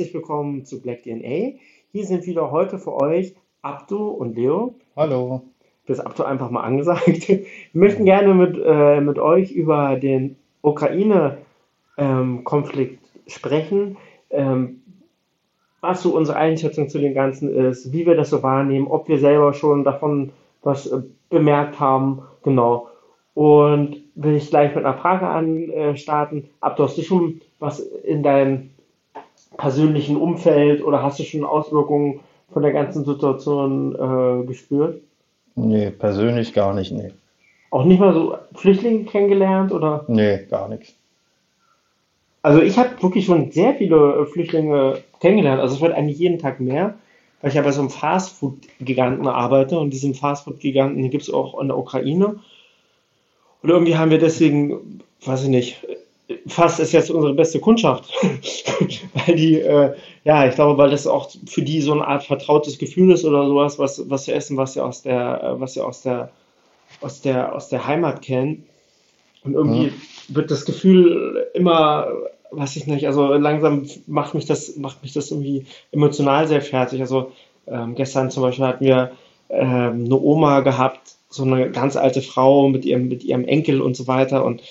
Herzlich willkommen zu Black DNA. Hier sind wieder heute für euch Abdu und Leo. Hallo. Das Abdu einfach mal angesagt. Wir möchten gerne mit, äh, mit euch über den Ukraine-Konflikt sprechen. Ähm, was so unsere Einschätzung zu dem Ganzen ist, wie wir das so wahrnehmen, ob wir selber schon davon was äh, bemerkt haben. Genau. Und will ich gleich mit einer Frage anstarten. Abdu, hast du schon was in deinem persönlichen Umfeld oder hast du schon Auswirkungen von der ganzen Situation äh, gespürt? Nee, persönlich gar nicht, nee. Auch nicht mal so Flüchtlinge kennengelernt oder? Nee, gar nichts. Also ich habe wirklich schon sehr viele äh, Flüchtlinge kennengelernt. Also es wird eigentlich jeden Tag mehr, weil ich ja bei so einem Fastfood-Giganten arbeite und diesen Fastfood-Giganten gibt es auch in der Ukraine. Und irgendwie haben wir deswegen, weiß ich nicht, fast ist jetzt unsere beste Kundschaft. weil die, äh, ja, ich glaube, weil das auch für die so eine Art vertrautes Gefühl ist oder sowas, was, was sie essen, was sie aus der, äh, was sie aus der, aus der, aus der Heimat kennen. Und irgendwie mhm. wird das Gefühl immer, weiß ich nicht, also langsam macht mich das, macht mich das irgendwie emotional sehr fertig. Also ähm, gestern zum Beispiel hatten wir ähm, eine Oma gehabt, so eine ganz alte Frau mit ihrem, mit ihrem Enkel und so weiter. Und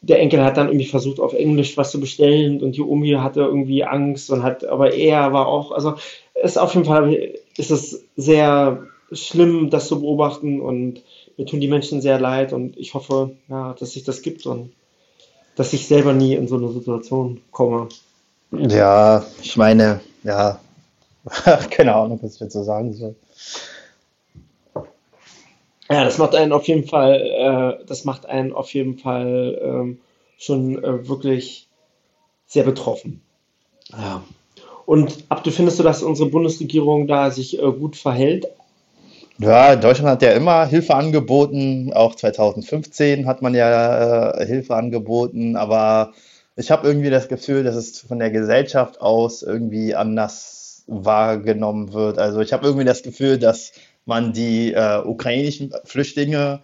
der Enkel hat dann irgendwie versucht, auf Englisch was zu bestellen und die Omi hatte irgendwie Angst und hat, aber er war auch, also ist auf jeden Fall, ist es sehr schlimm, das zu beobachten und mir tun die Menschen sehr leid und ich hoffe, ja, dass sich das gibt und dass ich selber nie in so eine Situation komme. Ja, ich meine, ja, keine Ahnung, was ich so sagen soll. Ja, das macht einen auf jeden Fall, äh, das macht einen auf jeden Fall ähm, schon äh, wirklich sehr betroffen. Ja. Und ab du findest du, dass unsere Bundesregierung da sich äh, gut verhält? Ja, Deutschland hat ja immer Hilfe angeboten. Auch 2015 hat man ja äh, Hilfe angeboten. Aber ich habe irgendwie das Gefühl, dass es von der Gesellschaft aus irgendwie anders wahrgenommen wird. Also ich habe irgendwie das Gefühl, dass man die äh, ukrainischen Flüchtlinge,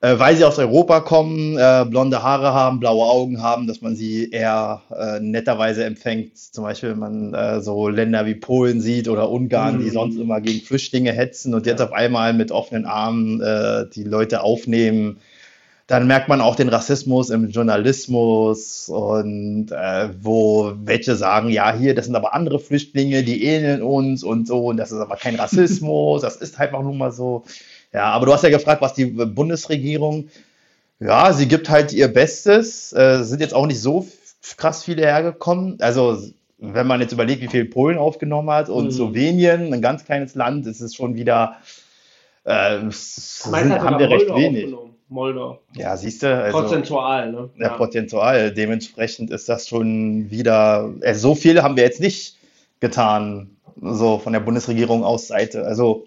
äh, weil sie aus Europa kommen, äh, blonde Haare haben, blaue Augen haben, dass man sie eher äh, netterweise empfängt. Zum Beispiel, wenn man äh, so Länder wie Polen sieht oder Ungarn, mhm. die sonst immer gegen Flüchtlinge hetzen und jetzt auf einmal mit offenen Armen äh, die Leute aufnehmen dann merkt man auch den Rassismus im Journalismus und äh, wo welche sagen, ja, hier, das sind aber andere Flüchtlinge, die ähneln uns und so, und das ist aber kein Rassismus, das ist halt auch nun mal so. Ja, aber du hast ja gefragt, was die Bundesregierung, ja, sie gibt halt ihr Bestes, äh, sind jetzt auch nicht so krass viele hergekommen. Also, wenn man jetzt überlegt, wie viel Polen aufgenommen hat und mhm. Slowenien, ein ganz kleines Land, ist es schon wieder, äh, sind, haben wir recht wenig. Moldau. Ja, siehst du. Also, prozentual, ne? Ja, prozentual. Dementsprechend ist das schon wieder. Also so viel haben wir jetzt nicht getan, so von der Bundesregierung aus Seite. Also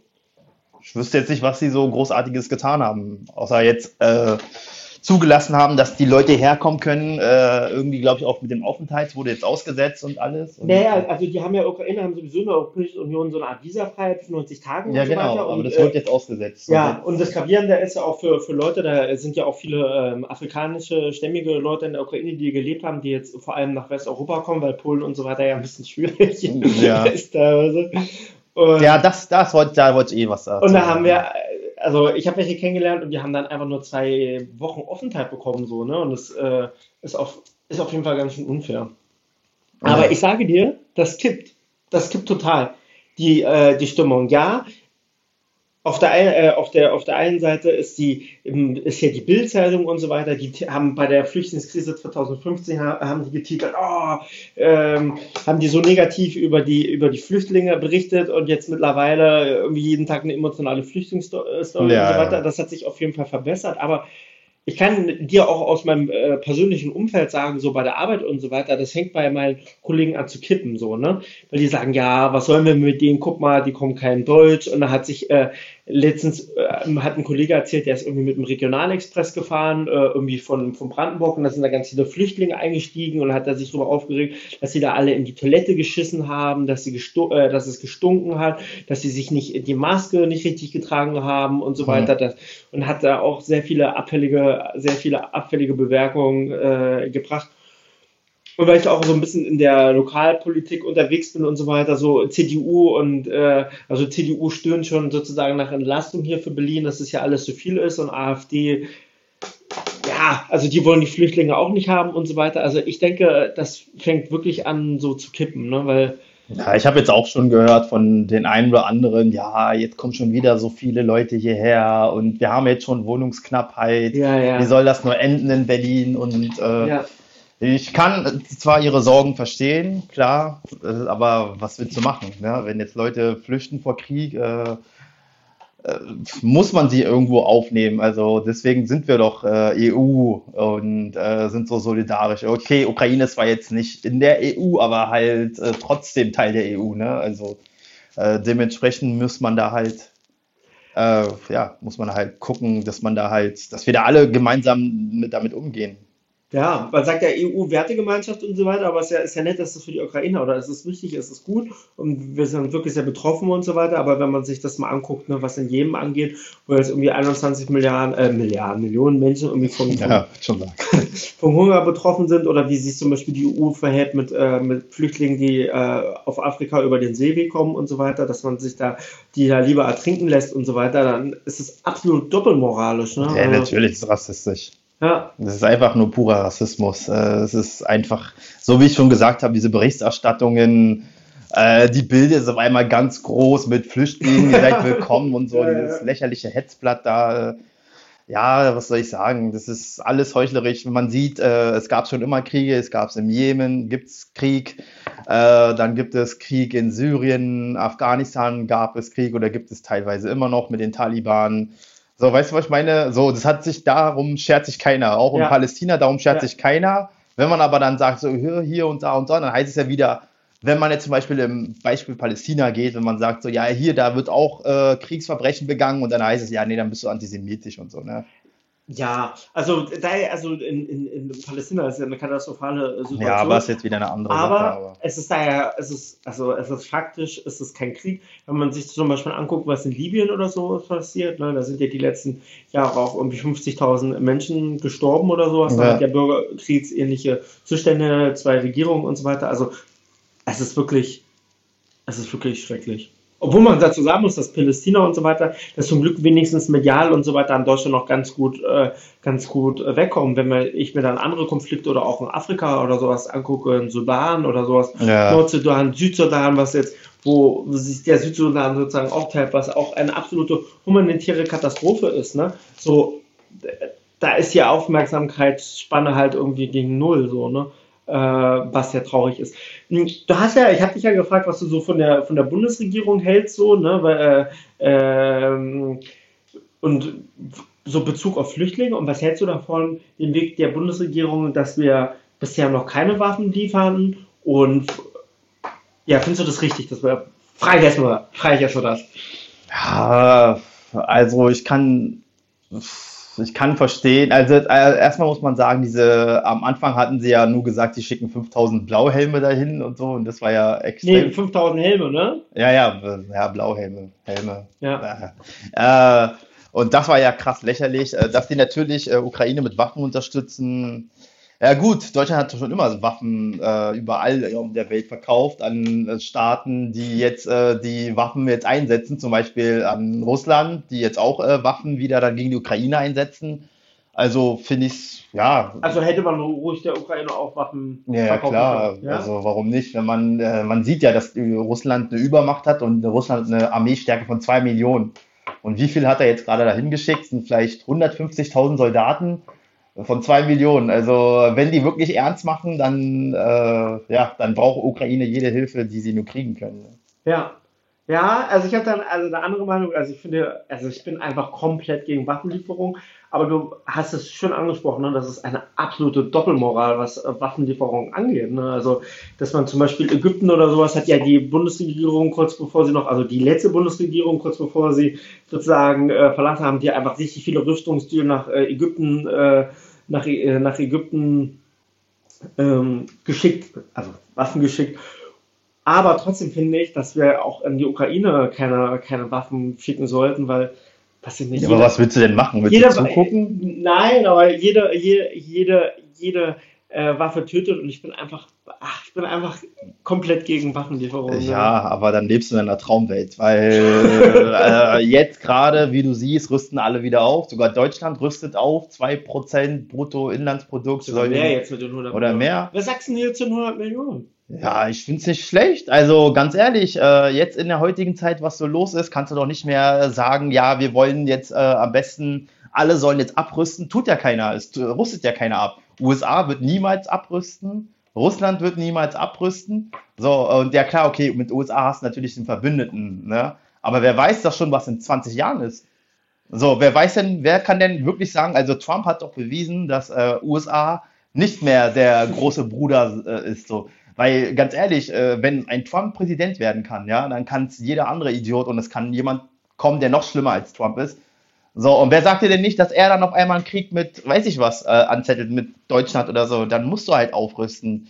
ich wüsste jetzt nicht, was sie so Großartiges getan haben, außer jetzt äh, zugelassen haben, dass die Leute herkommen können. Äh, irgendwie, glaube ich, auch mit dem Aufenthalt wurde jetzt ausgesetzt und alles. Und naja, also die haben ja Ukraine haben sowieso in der Europäischen Union so eine Art Visafreiheit für 90 Tage. Ja, genau, aber und, das wird äh, jetzt ausgesetzt. Ja, und das Gravierende ist ja auch für, für Leute, da sind ja auch viele ähm, afrikanische, stämmige Leute in der Ukraine, die gelebt haben, die jetzt vor allem nach Westeuropa kommen, weil Polen und so weiter ja ein bisschen schwierig ja. ist teilweise. Und, ja, das, das wollte, da wollte ich eh was sagen. Und da haben wir also ich habe welche kennengelernt und die haben dann einfach nur zwei Wochen Offenheit bekommen, so, ne? Und das äh, ist, auf, ist auf jeden Fall ganz schön unfair. Aber ich sage dir, das kippt. Das kippt total. Die, äh, die Stimmung. Ja, auf der, äh, auf, der, auf der einen Seite ist, die, ist ja die Bildzeitung und so weiter, die haben bei der Flüchtlingskrise 2015 haben die getitelt, oh, ähm, haben die so negativ über die, über die Flüchtlinge berichtet und jetzt mittlerweile irgendwie jeden Tag eine emotionale Flüchtlingsstory ja, und so weiter. Das hat sich auf jeden Fall verbessert, aber ich kann dir auch aus meinem äh, persönlichen Umfeld sagen, so bei der Arbeit und so weiter, das hängt bei meinen Kollegen an zu kippen, so, ne? Weil die sagen, ja, was sollen wir mit denen? Guck mal, die kommen kein Deutsch. Und da hat sich äh, letztens äh, hat ein Kollege erzählt, der ist irgendwie mit dem Regionalexpress gefahren, äh, irgendwie von, von Brandenburg und da sind da ganz viele Flüchtlinge eingestiegen und hat er sich darüber aufgeregt, dass sie da alle in die Toilette geschissen haben, dass, sie äh, dass es gestunken hat, dass sie sich nicht die Maske nicht richtig getragen haben und so weiter. Mhm. Das, und hat da auch sehr viele abfällige, sehr viele abfällige Bemerkungen äh, gebracht. Und weil ich auch so ein bisschen in der Lokalpolitik unterwegs bin und so weiter, so CDU und äh, also CDU stöhnt schon sozusagen nach Entlastung hier für Berlin, dass es ja alles zu viel ist und AfD, ja, also die wollen die Flüchtlinge auch nicht haben und so weiter. Also ich denke, das fängt wirklich an so zu kippen, ne? weil ja, ich habe jetzt auch schon gehört von den einen oder anderen, ja, jetzt kommen schon wieder so viele Leute hierher und wir haben jetzt schon Wohnungsknappheit. ja, ja, Wie soll das nur enden in Berlin? Und äh, ja. Ich kann zwar ihre Sorgen verstehen, klar, äh, aber was willst du machen? Ne? Wenn jetzt Leute flüchten vor Krieg, äh, äh, muss man sie irgendwo aufnehmen. Also deswegen sind wir doch äh, EU und äh, sind so solidarisch. Okay, Ukraine ist zwar jetzt nicht in der EU, aber halt äh, trotzdem Teil der EU. Ne? Also äh, dementsprechend muss man da halt, ja, muss man halt gucken, dass man da halt, dass wir da alle gemeinsam mit, damit umgehen. Ja, man sagt ja EU-Wertegemeinschaft und so weiter, aber es ist ja, ist ja nett, dass das für die Ukrainer oder es ist wichtig, es ist gut und wir sind wirklich sehr betroffen und so weiter. Aber wenn man sich das mal anguckt, ne, was in jedem angeht, wo jetzt irgendwie 21 Milliarden, äh, Milliarden, Millionen Menschen irgendwie vom, Ja, vom Hunger betroffen sind oder wie sich zum Beispiel die EU verhält mit, äh, mit Flüchtlingen, die äh, auf Afrika über den Seeweg kommen und so weiter, dass man sich da die da lieber ertrinken lässt und so weiter, dann ist es absolut doppelmoralisch. Ne? Ja, Also, natürlich ist rassistisch. Ja, Das ist einfach nur purer Rassismus. Äh, Es ist einfach, so wie ich schon gesagt habe, diese Berichterstattungen, äh, die Bilder sind auf einmal ganz groß mit Flüchtlingen, ihr seid willkommen und so, Ja, ja. dieses lächerliche Hetzblatt da. Ja, was soll ich sagen? Das ist alles heuchlerisch. Man sieht, äh, es gab schon immer Kriege, es gab es im Jemen, gibt es Krieg, dann gibt es Krieg in Syrien, Afghanistan gab es Krieg oder gibt es teilweise immer noch mit den Taliban. So, weißt du, was ich meine? So, das hat sich darum schert sich keiner. Auch in Ja. Palästina, darum schert Ja. sich keiner. Wenn man aber dann sagt, so hier, hier und da und da, dann heißt es ja wieder, wenn man jetzt zum Beispiel im Beispiel Palästina geht, wenn man sagt, so, ja, hier, da wird auch äh, Kriegsverbrechen begangen und dann heißt es, ja, nee, dann bist du antisemitisch und so, ne? Ja, also, da, also in, in, in Palästina ist ja eine katastrophale äh, Situation. Ja, aber ist jetzt wieder eine andere Aber Sache. Aber es ist daher, es ist, also es ist faktisch, es ist kein Krieg. Wenn man sich zum Beispiel anguckt, was in Libyen oder so passiert, ne, da sind ja die letzten Jahre auch irgendwie 50.000 Menschen gestorben oder sowas. Da Ja. hat ja bürgerkriegsähnliche Zustände, zwei Regierungen und so weiter. Also es ist wirklich, es ist wirklich schrecklich. Obwohl man dazu sagen muss, dass Palästina und so weiter, das zum Glück wenigstens medial und so weiter in Deutschland noch ganz gut, äh, ganz gut äh, wegkommen. Wenn mir, ich mir dann andere Konflikte oder auch in Afrika oder sowas angucke, in Sudan oder sowas, Ja. Nordsudan, Südsudan, was jetzt, wo sich der Südsudan sozusagen aufteilt, was auch eine absolute humanitäre Katastrophe ist, ne? So, da ist die Aufmerksamkeitsspanne halt irgendwie gegen null, so, ne? Äh, was ja traurig ist. Hm, Du hast ja, ich habe dich ja gefragt, was du so von der von der Bundesregierung hältst, so, ne? Weil, äh, ähm, und so Bezug auf Flüchtlinge und was hältst du davon, den Weg der Bundesregierung, dass wir bisher noch keine Waffen liefern und ja, findest du das richtig, dass wir frei erstmal, frei erstmal das. Ja, also ich kann, ich kann verstehen. Also äh, erstmal muss man sagen, diese, am Anfang hatten sie ja nur gesagt, sie schicken 5000 Blauhelme dahin und so und das war ja Nee, extrem. 5000 Helme, ne? Ja, ja, ja, Blauhelme, Helme. Ja. Äh, und das war ja krass lächerlich, äh, dass die natürlich äh, Ukraine mit Waffen unterstützen. Ja gut, Deutschland hat schon immer Waffen äh, überall in der Welt verkauft an äh, Staaten, die jetzt äh, die Waffen jetzt einsetzen, zum Beispiel an Russland, die jetzt auch äh, Waffen wieder dann gegen die Ukraine einsetzen. Also finde ich ja, Also hätte man ruhig der Ukraine auch Waffen ja, ja, verkaufen klar. können. Ja? Also warum nicht? Wenn man, äh, man sieht ja, dass äh, Russland eine Übermacht hat und Russland eine Armeestärke von zwei Millionen. Und wie viel hat er jetzt gerade dahin geschickt? Sind vielleicht 150.000 Soldaten von zwei Millionen. Also wenn die wirklich ernst machen, dann, äh, ja, dann braucht Ukraine jede Hilfe, die sie nur kriegen können. Ja. Ja, also ich habe dann also eine andere Meinung. Also ich finde, also ich bin einfach komplett gegen Waffenlieferung. Aber du hast es schon angesprochen, ne? das ist eine absolute Doppelmoral, was äh, Waffenlieferungen angeht. Ne? Also, dass man zum Beispiel Ägypten oder sowas hat ja die Bundesregierung kurz bevor sie noch, also die letzte Bundesregierung kurz bevor sie sozusagen äh, verlassen haben, die einfach richtig viele Rüstungsdüren nach äh, Ägypten, äh, nach, äh, nach Ägypten ähm, geschickt, also Waffen geschickt. Aber trotzdem finde ich, dass wir auch in die Ukraine keine, keine Waffen schicken sollten, weil, ich nicht. Ja, aber was willst du denn machen? Willst jeder, du zugucken? Nein, aber jede, jede, jede, jede äh, Waffe tötet und ich bin einfach, ach, ich bin einfach komplett gegen Waffenlieferungen. Ja, aber dann lebst du in einer Traumwelt, weil äh, jetzt gerade, wie du siehst, rüsten alle wieder auf. Sogar Deutschland rüstet auf, 2% Bruttoinlandsprodukt. Oder mehr jetzt mit den 100 Oder Millionen. mehr. Was sagst du denn jetzt zu den 100 Millionen? Ja, ich finde es nicht schlecht. Also ganz ehrlich, äh, jetzt in der heutigen Zeit, was so los ist, kannst du doch nicht mehr sagen, ja, wir wollen jetzt äh, am besten, alle sollen jetzt abrüsten. Tut ja keiner, es rüstet ja keiner ab. USA wird niemals abrüsten, Russland wird niemals abrüsten. So, und ja klar, okay, mit USA hast du natürlich den Verbündeten, ne? Aber wer weiß das schon, was in 20 Jahren ist? So, wer weiß denn, wer kann denn wirklich sagen, also Trump hat doch bewiesen, dass äh, USA nicht mehr der große Bruder äh, ist, so. Weil ganz ehrlich, äh, wenn ein Trump Präsident werden kann, ja, dann kann es jeder andere Idiot und es kann jemand kommen, der noch schlimmer als Trump ist. So, und wer sagt dir denn nicht, dass er dann auf einmal einen Krieg mit, weiß ich was, äh, anzettelt mit Deutschland oder so? Dann musst du halt aufrüsten.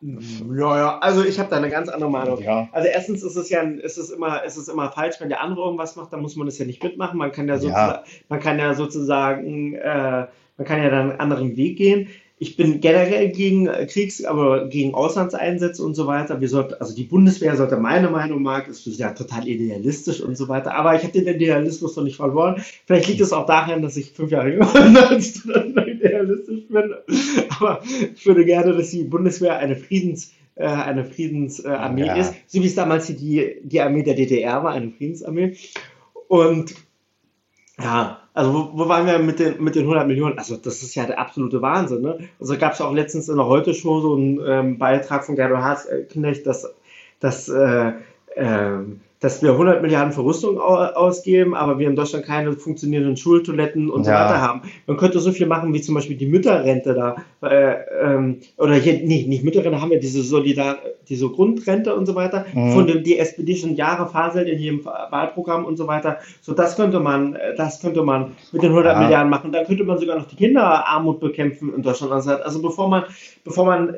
Ja, ja, also ich habe da eine ganz andere Meinung. Ja. Also erstens ist es ja ist es immer, ist es immer falsch, wenn der andere irgendwas macht, dann muss man das ja nicht mitmachen. Man kann ja, sozusagen, man kann ja sozusagen, äh, man kann ja dann einen anderen Weg gehen. Ich bin generell gegen äh, Kriegs-, aber gegen Auslandseinsätze und so weiter. Wir sollten, also die Bundeswehr sollte meine Meinung mag, ist ja total idealistisch und so weiter. Aber ich habe den Idealismus noch nicht verloren. Vielleicht liegt es auch daran, dass ich fünf Jahre jünger bin als du idealistisch bin. Aber ich würde gerne, dass die Bundeswehr eine Friedens, äh, eine Friedensarmee äh, Ja. ist, so wie es damals die, die Armee der DDR war, eine Friedensarmee. Und ja, also wo, wo waren wir mit den, mit den 100 Millionen? Also das ist ja der absolute Wahnsinn. Ne? Also gab es auch letztens in der Heute-Show so einen ähm, Beitrag von Gerdo Hartknecht, dass, dass, äh, ähm, dass wir 100 Milliarden für Rüstung au ausgeben, aber wir in Deutschland keine funktionierenden Schultoiletten und so Ja. weiter haben. Man könnte so viel machen wie zum Beispiel die Mütterrente da. Äh, ähm, oder hier, nee, nicht Mütterrente, haben wir diese Solidar, diese Grundrente und so weiter, Mhm. von dem die SPD schon Jahre faselt in jedem Wahlprogramm und so weiter. So, das könnte man, äh, das könnte man mit den 100 Ja. Milliarden machen. Dann könnte man sogar noch die Kinderarmut bekämpfen in Deutschland. Also also bevor man, bevor man,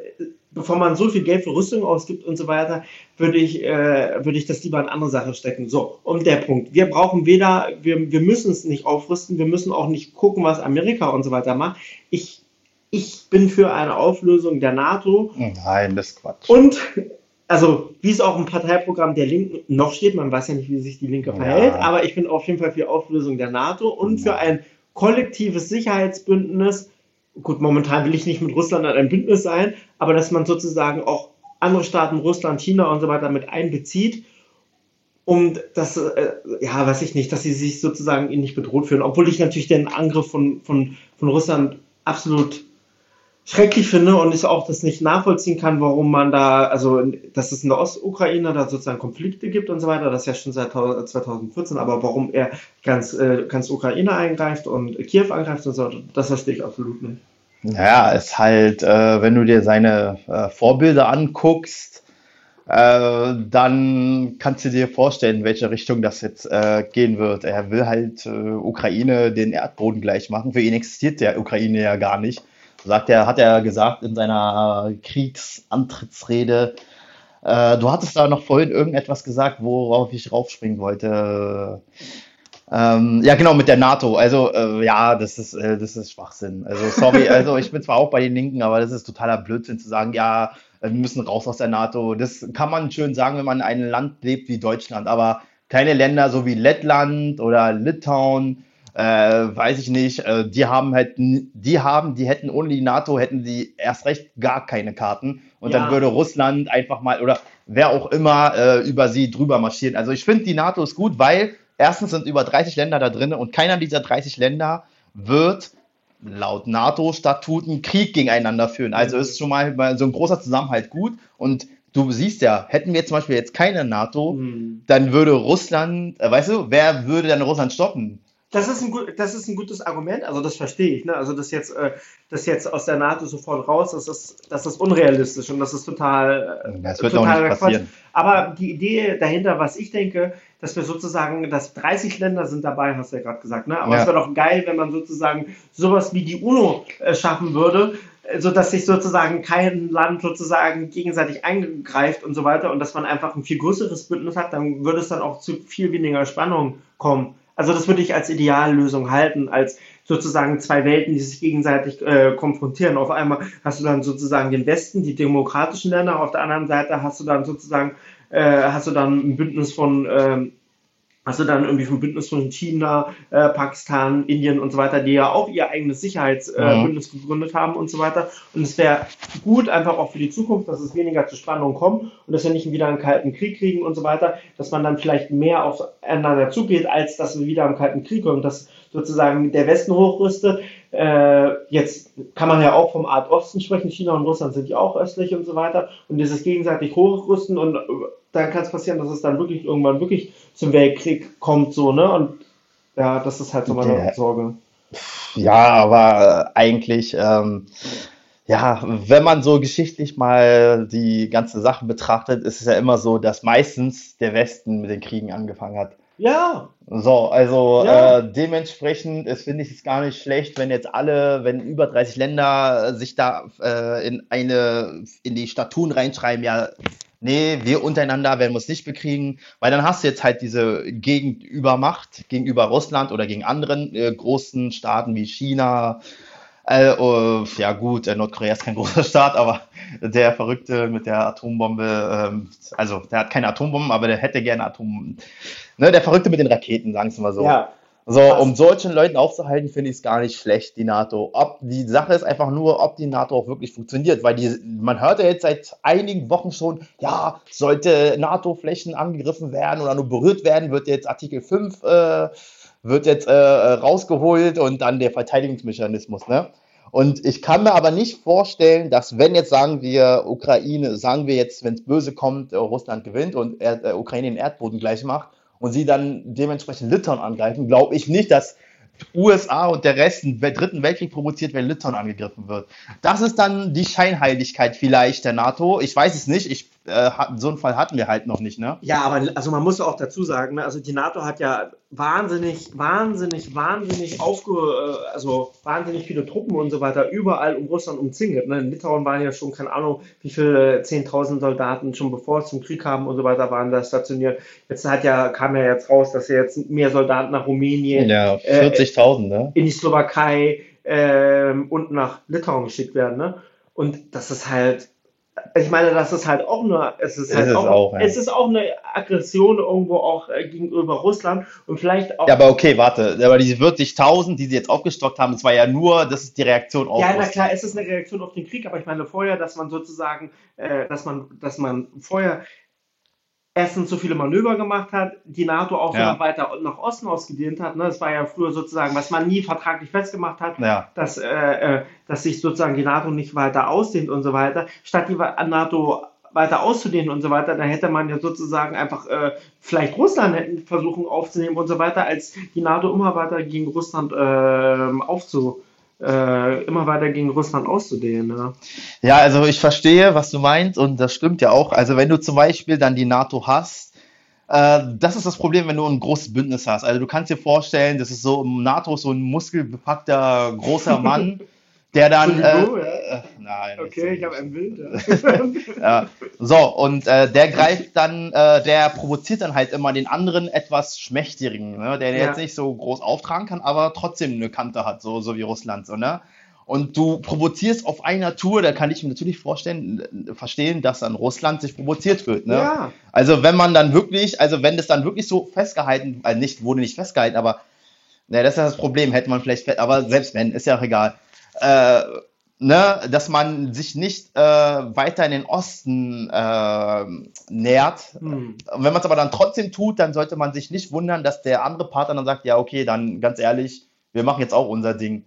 bevor man so viel Geld für Rüstung ausgibt und so weiter, würde ich, äh, würde ich das lieber in andere Sachen stecken. So, und der Punkt. Wir brauchen weder, wir, wir müssen es nicht aufrüsten, wir müssen auch nicht gucken, was Amerika und so weiter macht. Ich, ich bin für eine Auflösung der NATO Nein, das ist Quatsch. und also, wie es auch im Parteiprogramm der Linken noch steht, man weiß ja nicht, wie sich die Linke Ja. verhält, aber ich bin auf jeden Fall für Auflösung der NATO und für ein kollektives Sicherheitsbündnis. Gut, momentan will ich nicht mit Russland in einem Bündnis sein, aber dass man sozusagen auch andere Staaten, Russland, China und so weiter mit einbezieht, um das, äh, ja, weiß ich nicht, dass sie sich sozusagen nicht bedroht fühlen, obwohl ich natürlich den Angriff von, von, von Russland absolut schrecklich finde und ich auch das nicht nachvollziehen kann, warum man da, also dass es in der Ostukraine da sozusagen Konflikte gibt und so weiter, das ist ja schon seit 2014, aber warum er ganz, äh, ganz Ukraine eingreift und Kiew angreift und so, das verstehe ich absolut nicht. Naja, ist halt, äh, wenn du dir seine äh, Vorbilder anguckst, äh, dann kannst du dir vorstellen, in welche Richtung das jetzt äh, gehen wird. Er will halt äh, Ukraine den Erdboden gleich machen. Für ihn existiert der Ukraine ja gar nicht. Sagt er, hat er gesagt in seiner Kriegsantrittsrede. Äh, du hattest da noch vorhin irgendetwas gesagt, worauf ich raufspringen wollte. Ähm, ja, genau, mit der NATO. Also, äh, ja, das ist, äh, das ist Schwachsinn. Also, sorry, also ich bin zwar auch bei den Linken, aber das ist totaler Blödsinn zu sagen, ja, äh, wir müssen raus aus der NATO. Das kann man schön sagen, wenn man in einem Land lebt wie Deutschland, aber kleine Länder so wie Lettland oder Litauen, äh, weiß ich nicht, äh, die haben halt, die haben, die hätten ohne die NATO, hätten die erst recht gar keine Karten und Ja. dann würde Russland einfach mal oder wer auch immer äh, über sie drüber marschieren. Also ich finde, die NATO ist gut, weil erstens sind über 30 Länder da drin und keiner dieser 30 Länder wird laut NATO-Statuten Krieg gegeneinander führen. Also ist schon mal so ein großer Zusammenhalt gut. Und du siehst ja, hätten wir zum Beispiel jetzt keine NATO, Hm. dann würde Russland, äh, weißt du, wer würde dann Russland stoppen? Das ist ein, gut, das ist ein gutes Argument, also das verstehe ich. Ne? Also das jetzt, äh, das jetzt aus der NATO sofort raus, das ist, das ist unrealistisch und das ist total. äh, Das wird auch totaler nicht Quatsch. passieren. Aber die Idee dahinter, was ich denke, dass wir sozusagen, dass 30 Länder sind dabei, hast du ja gerade gesagt, ne? Aber Ja. es wäre doch geil, wenn man sozusagen sowas wie die UNO äh, schaffen würde, so dass sich sozusagen kein Land sozusagen gegenseitig eingreift und so weiter und dass man einfach ein viel größeres Bündnis hat, dann würde es dann auch zu viel weniger Spannung kommen. Also das würde ich als Ideallösung halten, als sozusagen zwei Welten, die sich gegenseitig äh, konfrontieren. Auf einmal hast du dann sozusagen den Westen, die demokratischen Länder, auf der anderen Seite hast du dann sozusagen äh, hast du dann ein Bündnis von ähm, hast du dann irgendwie vom Bündnis von China, äh, Pakistan, Indien und so weiter, die ja auch ihr eigenes Sicherheitsbündnis äh, mhm. gegründet haben und so weiter. Und es wäre gut, einfach auch für die Zukunft, dass es weniger zu Spannungen kommt und dass wir nicht wieder einen kalten Krieg kriegen und so weiter, dass man dann vielleicht mehr aufeinander zugeht, als dass wir wieder einen kalten Krieg kommen, dass sozusagen der Westen hochrüstet. Äh, jetzt kann man ja auch vom Art Osten sprechen, China und Russland sind ja auch östlich und so weiter. Und dieses gegenseitig hochrüsten und dann kann es passieren, dass es dann wirklich irgendwann wirklich zum Weltkrieg kommt, so, ne? Und ja, das ist halt so meine Der, Sorge. ja, aber äh, eigentlich, ähm, ja, wenn man so geschichtlich mal die ganze Sache betrachtet, ist es ja immer so, dass meistens der Westen mit den Kriegen angefangen hat. Ja, So, also ja, äh, dementsprechend ist, finde ich es gar nicht schlecht, wenn jetzt alle, wenn über 30 Länder sich da äh, in eine, in die Statuten reinschreiben, ja, nee, wir untereinander werden uns nicht bekriegen, weil dann hast du jetzt halt diese Gegenübermacht gegenüber Russland oder gegen anderen äh, großen Staaten wie China. Äh, oh, ja gut, äh, Nordkorea ist kein großer Staat, aber der Verrückte mit der Atombombe, ähm, also der hat keine Atombomben, aber der hätte gerne Atombomben. Ne, der Verrückte mit den Raketen, sagen wir mal so. ja, So, um passt. solchen Leuten aufzuhalten, finde ich es gar nicht schlecht, die NATO. Ob, die Sache ist einfach nur, ob die NATO auch wirklich funktioniert, weil die, man hört ja jetzt seit einigen Wochen schon, ja, sollte NATO-Flächen angegriffen werden oder nur berührt werden, wird jetzt Artikel 5 äh, wird jetzt äh, rausgeholt und dann der Verteidigungsmechanismus, ne? Und ich kann mir aber nicht vorstellen, dass wenn jetzt sagen wir Ukraine, sagen wir jetzt, wenn es böse kommt, äh, Russland gewinnt und er, äh, Ukraine den Erdboden gleich macht und sie dann dementsprechend Litauen angreifen, glaube ich nicht, dass USA und der Rest Wel- dritten Weltkrieg provoziert, wenn Litauen angegriffen wird. Das ist dann die Scheinheiligkeit vielleicht der NATO. Ich weiß es nicht. Ich, äh, so einen Fall hatten wir halt noch nicht, ne? Ja, aber also man muss auch dazu sagen, ne, also die NATO hat ja wahnsinnig, wahnsinnig, wahnsinnig aufge, äh, also wahnsinnig viele Truppen und so weiter überall um Russland umzingelt. Ne? In Litauen waren ja schon, keine Ahnung, wie viele 10.000 Soldaten schon bevor es zum Krieg kam und so weiter waren da stationiert. Jetzt hat ja, kam ja jetzt raus, dass ja jetzt mehr Soldaten nach Rumänien, Ja, äh, 40.000, ne? in die Slowakei ähm, und nach Litauen geschickt werden. Ne? Und das ist halt, ich meine, das ist halt auch nur, es ist Ist halt es auch, auch, ja. es ist auch eine Aggression irgendwo auch äh, gegenüber Russland und vielleicht auch, Ja, aber okay, warte. Aber diese 40.000, die sie jetzt aufgestockt haben, das war ja nur, das ist die Reaktion auf ja, na klar, es ist eine Reaktion auf den Krieg, aber ich meine vorher, dass man sozusagen, äh, dass man, dass man vorher erstens so viele Manöver gemacht hat, die NATO auch Ja. weiter nach Osten ausgedehnt hat. Ne? Das war ja früher sozusagen, was man nie vertraglich festgemacht hat, Ja. dass, äh, äh, dass sich sozusagen die NATO nicht weiter ausdehnt und so weiter. Statt die NATO weiter auszudehnen und so weiter, da hätte man ja sozusagen einfach äh, vielleicht Russland hätten versuchen aufzunehmen und so weiter, als die NATO immer weiter gegen Russland ähm, aufzu äh, immer weiter gegen Russland auszudehnen. Ne? Ja, also ich verstehe, was du meinst und das stimmt ja auch. Also wenn du zum Beispiel dann die NATO hast, äh, das ist das Problem, wenn du ein großes Bündnis hast. Also du kannst dir vorstellen, das ist so im NATO ist so ein muskelbepackter großer Mann, der dann äh, äh, nein, Okay, so. ich habe ein Bild. Ja. So, und äh, der greift dann, äh, der provoziert dann halt immer den anderen etwas Schmächtigen, ne? der Ja. jetzt nicht so groß auftragen kann, aber trotzdem eine Kante hat, so, so wie Russland, so, ne? Und du provozierst auf einer Tour, da kann ich mir natürlich vorstellen, äh, verstehen, dass dann Russland sich provoziert wird, ne? Ja. Also wenn man dann wirklich, also wenn das dann wirklich so festgehalten, also nicht, wurde nicht festgehalten, aber ne, das ist ja das Problem, hätte man vielleicht, aber selbst wenn, ist ja auch egal. Äh, ne, dass man sich nicht äh, weiter in den Osten äh, nähert. Hm. Und wenn man es aber dann trotzdem tut, dann sollte man sich nicht wundern, dass der andere Partner dann sagt, ja, okay, dann ganz ehrlich, wir machen jetzt auch unser Ding.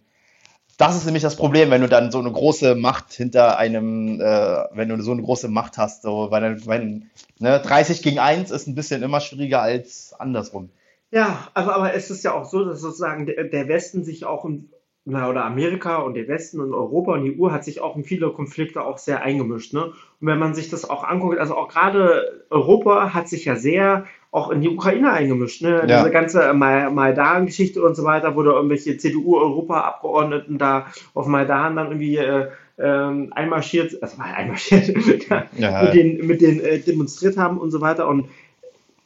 Das ist nämlich das Problem, wenn du dann so eine große Macht hinter einem, äh, wenn du so eine große Macht hast, so, weil wenn, ne, 30 gegen 1 ist ein bisschen immer schwieriger als andersrum. Ja, aber, aber es ist ja auch so, dass sozusagen der, der Westen sich auch in, na, oder Amerika und der Westen und Europa und die EU hat sich auch in viele Konflikte auch sehr eingemischt. Ne? Und wenn man sich das auch anguckt, also auch gerade Europa hat sich ja sehr auch in die Ukraine eingemischt. Ne? Ja. Diese ganze Ma- Maidan-Geschichte und so weiter, wo da irgendwelche CDU-Europa-Abgeordneten da auf Maidan dann irgendwie äh, ähm, einmarschiert, also einmarschiert, Ja. mit den, mit den äh, demonstriert haben und so weiter. Und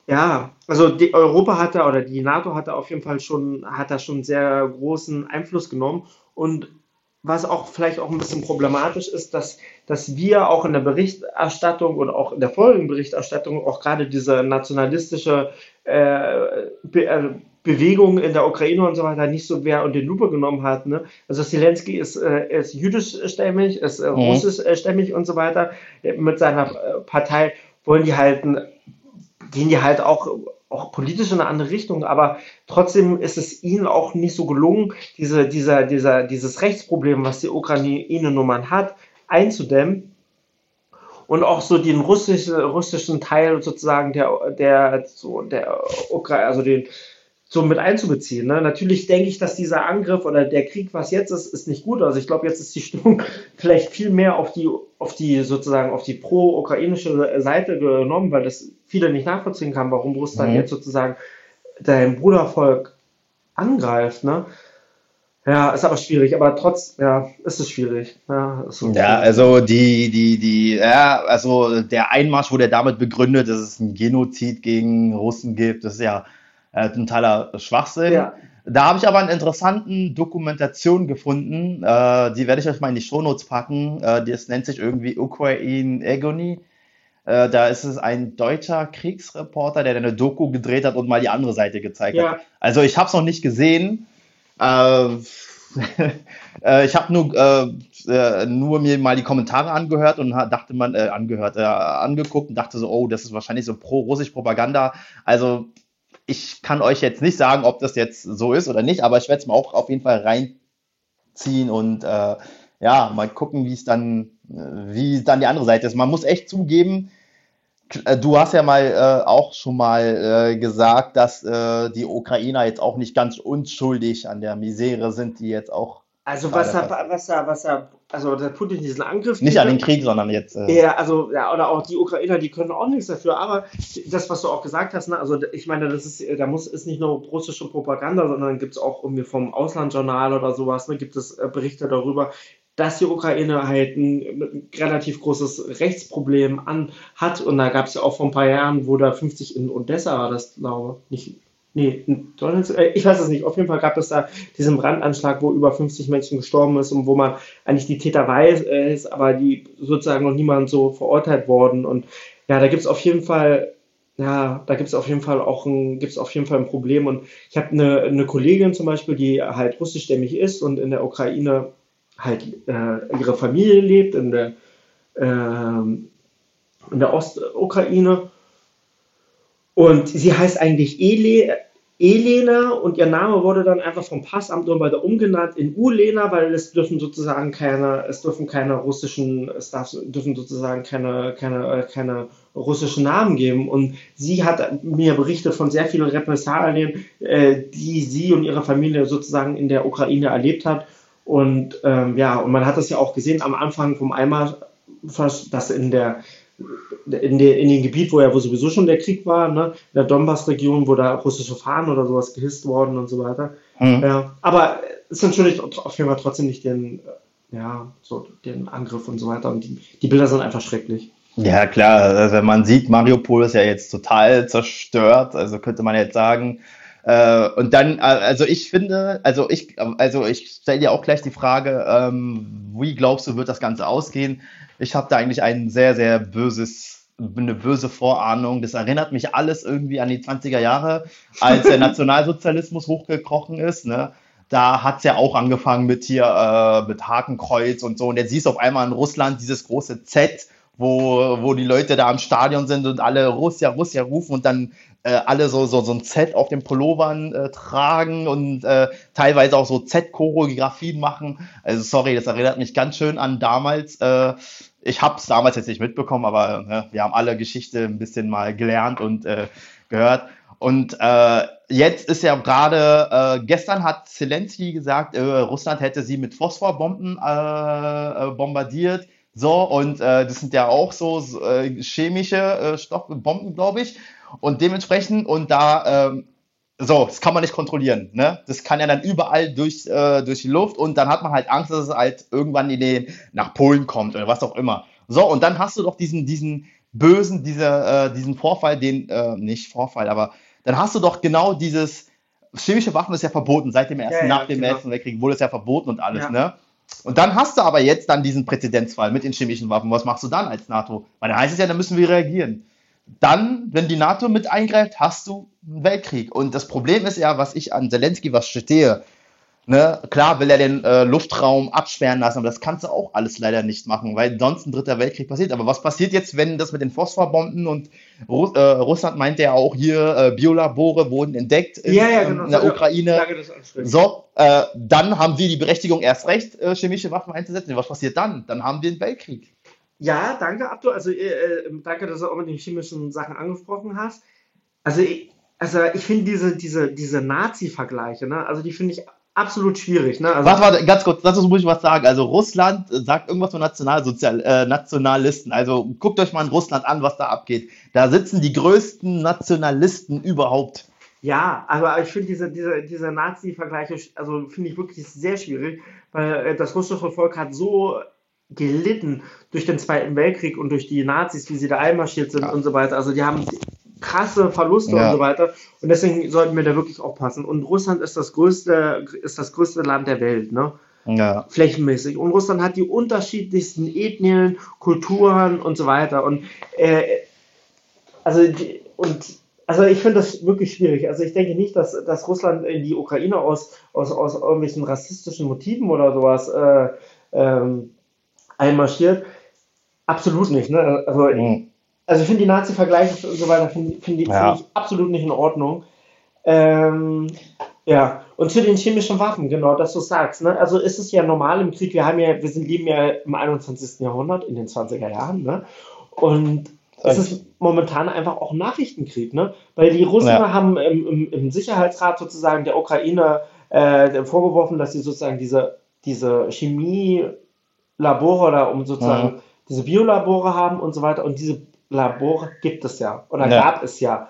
Ja, also die Europa hat da oder die NATO hat da auf jeden Fall schon, hat da schon sehr großen Einfluss genommen. Und was auch vielleicht auch ein bisschen problematisch ist, dass, dass wir auch in der Berichterstattung und auch in der folgenden Berichterstattung auch gerade diese nationalistische äh, Be äh, Bewegung in der Ukraine und so weiter nicht so wer unter die Lupe genommen hat. Ne? Also Zelensky ist, äh, ist jüdischstämmig, ist äh, mhm. russischstämmig und so weiter. Mit seiner äh, Partei wollen die halt, gehen die halt auch auch politisch in eine andere Richtung, aber trotzdem ist es ihnen auch nicht so gelungen, diese, dieser, dieser, dieses Rechtsproblem, was die Ukraine nun mal hat, einzudämmen. Und auch so den russischen, russischen Teil sozusagen der, der, so der Ukraine, also den, so mit einzubeziehen. Ne? Natürlich denke ich, dass dieser Angriff oder der Krieg, was jetzt ist, ist nicht gut. Also ich glaube, jetzt ist die Stimmung vielleicht viel mehr auf die, auf die sozusagen auf die pro-ukrainische Seite genommen, weil das viele nicht nachvollziehen kann, warum Russland mhm. jetzt sozusagen dein Brudervolk angreift. Ne? Ja, ist aber schwierig, aber trotz, ja, ist es schwierig. Ja, ist ja also die, die, die, ja, also der Einmarsch wurde damit begründet, dass es einen Genozid gegen Russen gibt. Das ist ja äh, totaler Schwachsinn. Ja. Da habe ich aber eine interessante Dokumentation gefunden, äh, die werde ich euch mal in die Shownotes packen. Äh, das nennt sich irgendwie Ukraine Agony. Äh, da ist es ein deutscher Kriegsreporter, der eine Doku gedreht hat und mal die andere Seite gezeigt ja. hat. Also ich habe es noch nicht gesehen. Äh, äh, ich habe nur, äh, nur mir mal die Kommentare angehört und dachte man, äh, angehört, äh, angeguckt und dachte so, oh, das ist wahrscheinlich so pro-russisch Propaganda. Also ich kann euch jetzt nicht sagen, ob das jetzt so ist oder nicht, aber ich werde es mir auch auf jeden Fall reinziehen und äh, ja, mal gucken, wie es dann, äh, wie dann die andere Seite ist. Man muss echt zugeben, äh, du hast ja mal äh, auch schon mal äh, gesagt, dass äh, die Ukrainer jetzt auch nicht ganz unschuldig an der Misere sind, die jetzt auch. Also was er, was er, was er also der Putin diesen Angriff. Nicht an den Krieg, sondern jetzt. Äh ja, also, ja, oder auch die Ukrainer, die können auch nichts dafür. Aber das, was du auch gesagt hast, ne, also ich meine, das ist, da muss, ist nicht nur russische Propaganda, sondern gibt es auch irgendwie vom Auslandsjournal oder sowas, ne, gibt es äh, Berichte darüber, dass die Ukraine halt ein, ein relativ großes Rechtsproblem an hat. Und da gab es ja auch vor ein paar Jahren, wo da 50 in Odessa war, das glaube ich, nicht Nee, äh, ich weiß es nicht. Auf jeden Fall gab es da diesen Brandanschlag, wo über 50 Menschen gestorben ist und wo man eigentlich die Täter weiß, äh, ist, aber die sozusagen noch niemand so verurteilt worden. Und ja, da gibt es auf jeden Fall, ja, da gibt es auf jeden Fall auch ein, gibt's auf jeden Fall ein Problem. Und ich habe eine, eine Kollegin zum Beispiel, die halt russischstämmig ist und in der Ukraine halt äh, ihre Familie lebt, in der, äh, in der Ostukraine. Und sie heißt eigentlich Ele, Elena und ihr Name wurde dann einfach vom Passamt nur weiter umgenannt in Ulena, weil es dürfen sozusagen keine, es dürfen keine russischen, es darf, dürfen sozusagen keine, keine, keine russischen Namen geben. Und sie hat mir berichtet von sehr vielen Repressalien, äh, die sie und ihre Familie sozusagen in der Ukraine erlebt hat. Und ähm, ja, und man hat das ja auch gesehen am Anfang vom Eimer, dass in der in, de, in dem Gebiet, wo ja wo sowieso schon der Krieg war, ne, in der Donbass-Region, wo da russische Fahnen oder sowas gehisst worden und so weiter. Mhm. Ja, aber es entschuldigt auf jeden Fall trotzdem nicht den, ja, so den Angriff und so weiter. Und die, die Bilder sind einfach schrecklich. Ja, klar, also man sieht, Mariupol ist ja jetzt total zerstört, also könnte man jetzt sagen. Äh, und dann, äh, also ich finde, also ich, also ich stelle dir auch gleich die Frage, ähm, wie glaubst du, wird das Ganze ausgehen? Ich habe da eigentlich ein sehr, sehr böses, eine böse Vorahnung. Das erinnert mich alles irgendwie an die 20er Jahre, als der Nationalsozialismus hochgekrochen ist. Ne? Da hat es ja auch angefangen mit hier, äh, mit Hakenkreuz und so. Und jetzt siehst du auf einmal in Russland dieses große Z, wo, wo die Leute da am Stadion sind und alle Russia, Russia rufen und dann äh, alle so, so, so ein Z auf den Pullovern äh, tragen und äh, teilweise auch so Z-Choreografien machen. Also sorry, das erinnert mich ganz schön an damals. Äh, ich habe es damals jetzt nicht mitbekommen, aber äh, wir haben alle Geschichte ein bisschen mal gelernt und äh, gehört. Und äh, jetzt ist ja gerade, äh, gestern hat Zelensky gesagt, äh, Russland hätte sie mit Phosphorbomben äh, äh, bombardiert. So, und äh, das sind ja auch so äh, chemische äh, Stoffbomben, glaube ich. Und dementsprechend, und da, ähm, so, das kann man nicht kontrollieren. Ne? Das kann ja dann überall durch, äh, durch die Luft und dann hat man halt Angst, dass es halt irgendwann in den, nach Polen kommt oder was auch immer. So, und dann hast du doch diesen, diesen, Bösen, diese, äh, diesen Vorfall, den, äh, nicht Vorfall, aber dann hast du doch genau dieses, chemische Waffen ist ja verboten, seit dem ersten, Ja, ja, nach dem genau. Ersten Weltkrieg wurde es ja verboten und alles, Ja. ne? Und dann hast du aber jetzt dann diesen Präzedenzfall mit den chemischen Waffen. Was machst du dann als NATO? Weil dann heißt es ja, dann müssen wir reagieren. Dann, wenn die NATO mit eingreift, hast du einen Weltkrieg. Und das Problem ist ja, was ich an Zelensky was stehe, ne, klar will er den äh, Luftraum absperren lassen, aber das kannst du auch alles leider nicht machen, weil sonst ein dritter Weltkrieg passiert. Aber was passiert jetzt, wenn das mit den Phosphorbomben und Ru äh, Russland meinte ja auch hier, äh, Biolabore wurden entdeckt in, Ja, ja, genau. in der So, Ukraine. So, äh, dann haben wir die Berechtigung erst recht, äh, chemische Waffen einzusetzen. Was passiert dann? Dann haben wir einen Weltkrieg. Ja, danke, Abdu. Also äh, danke, dass du auch mit den chemischen Sachen angesprochen hast. Also ich, also ich finde diese, diese, diese Nazi-Vergleiche, ne, also die finde ich absolut schwierig. Ne? Also, Warte, warte, ganz kurz, dazu muss ich was sagen. Also Russland sagt irgendwas von Nationalsozial äh, Nationalisten. Also guckt euch mal in Russland an, was da abgeht. Da sitzen die größten Nationalisten überhaupt. Ja, aber ich finde diese, diese, diese Nazi-Vergleiche, also finde ich wirklich sehr schwierig, weil äh, das russische Volk hat so gelitten durch den Zweiten Weltkrieg und durch die Nazis, wie sie da einmarschiert sind Ja. und so weiter. Also die haben krasse Verluste Ja. und so weiter. Und deswegen sollten wir da wirklich aufpassen. Und Russland ist das größte, ist das größte Land der Welt, ne? Ja. flächenmäßig. Und Russland hat die unterschiedlichsten Ethnien, Kulturen und so weiter. Und äh, also die, und also ich finde das wirklich schwierig. Also ich denke nicht, dass, dass Russland in die Ukraine aus, aus, aus irgendwelchen rassistischen Motiven oder sowas äh, ähm, einmarschiert. Absolut nicht. Ne? Also, Mhm. Also ich finde die Nazi-Vergleiche und so weiter finde find ich- Ja. finde ich absolut nicht in Ordnung. Ähm, ja, und zu den chemischen Waffen, genau, dass du sagst, ne? Also ist es ja normal im Krieg, wir haben ja, wir sind leben ja im 21. Jahrhundert, in den 20er Jahren, ne? Und es ist momentan einfach auch ein Nachrichtenkrieg, ne? Weil die Russen Ja. haben im, im, im Sicherheitsrat sozusagen der Ukraine äh, vorgeworfen, dass sie sozusagen diese, diese Chemielabore oder um sozusagen Mhm. diese Biolabore haben und so weiter. Und diese Labore gibt es ja oder Ja. gab es ja.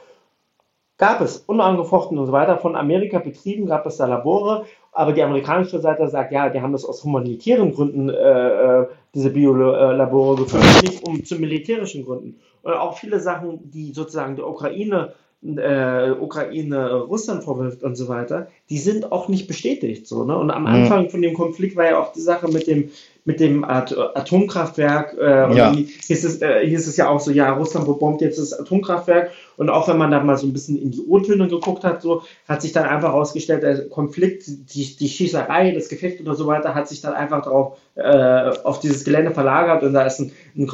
Gab es, unangefochten und so weiter, von Amerika betrieben, gab es da Labore, aber die amerikanische Seite sagt, ja, die haben das aus humanitären Gründen, äh, äh, diese Biolabore geführt, nicht um zu militärischen Gründen. Und auch viele Sachen, die sozusagen der Ukraine, äh, Ukraine Russland vorwirft und so weiter, die sind auch nicht bestätigt. So, ne? Und am Mhm. Anfang von dem Konflikt war ja auch die Sache mit dem, mit dem At Atomkraftwerk. Äh, Ja. hieß es, äh, hieß es ja auch so, ja, Russland bombt jetzt das Atomkraftwerk. Und auch wenn man da mal so ein bisschen in die O-Töne geguckt hat, so hat sich dann einfach herausgestellt, der Konflikt, die, die Schießerei, das Gefecht oder so weiter, hat sich dann einfach darauf äh, auf dieses Gelände verlagert und da ist ein, ein äh,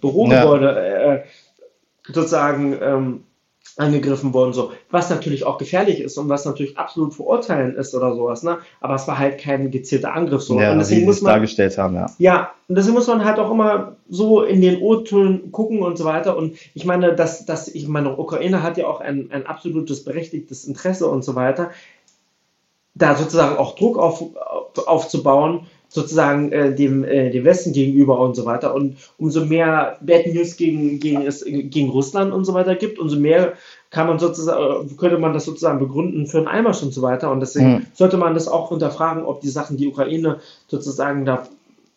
Bürogebäude äh, sozusagen ähm, angegriffen worden, so. Was natürlich auch gefährlich ist und was natürlich absolut verurteilen ist oder sowas, ne? Aber es war halt kein gezielter Angriff, so. Ja, und deswegen sie muss man, dargestellt haben, ja. ja, und deswegen muss man halt auch immer so in den O-Tönen gucken und so weiter. Und ich meine, dass, dass ich meine, Ukraine hat ja auch ein, ein absolutes berechtigtes Interesse und so weiter, da sozusagen auch Druck auf, aufzubauen, sozusagen äh, dem, äh, dem Westen gegenüber und so weiter. Und umso mehr Bad News gegen, gegen, es, gegen Russland und so weiter gibt, umso mehr kann man sozusagen, könnte man das sozusagen begründen für einen Einmarsch und so weiter. Und deswegen Mhm. sollte man das auch hinterfragen, ob die Sachen, die Ukraine sozusagen da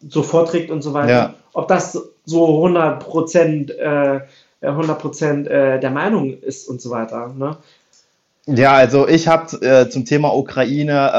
so vorträgt und so weiter, Ja. ob das so 100 Prozent, äh, 100 Prozent äh, der Meinung ist und so weiter. Ne? Ja, also ich habe äh, zum Thema Ukraine,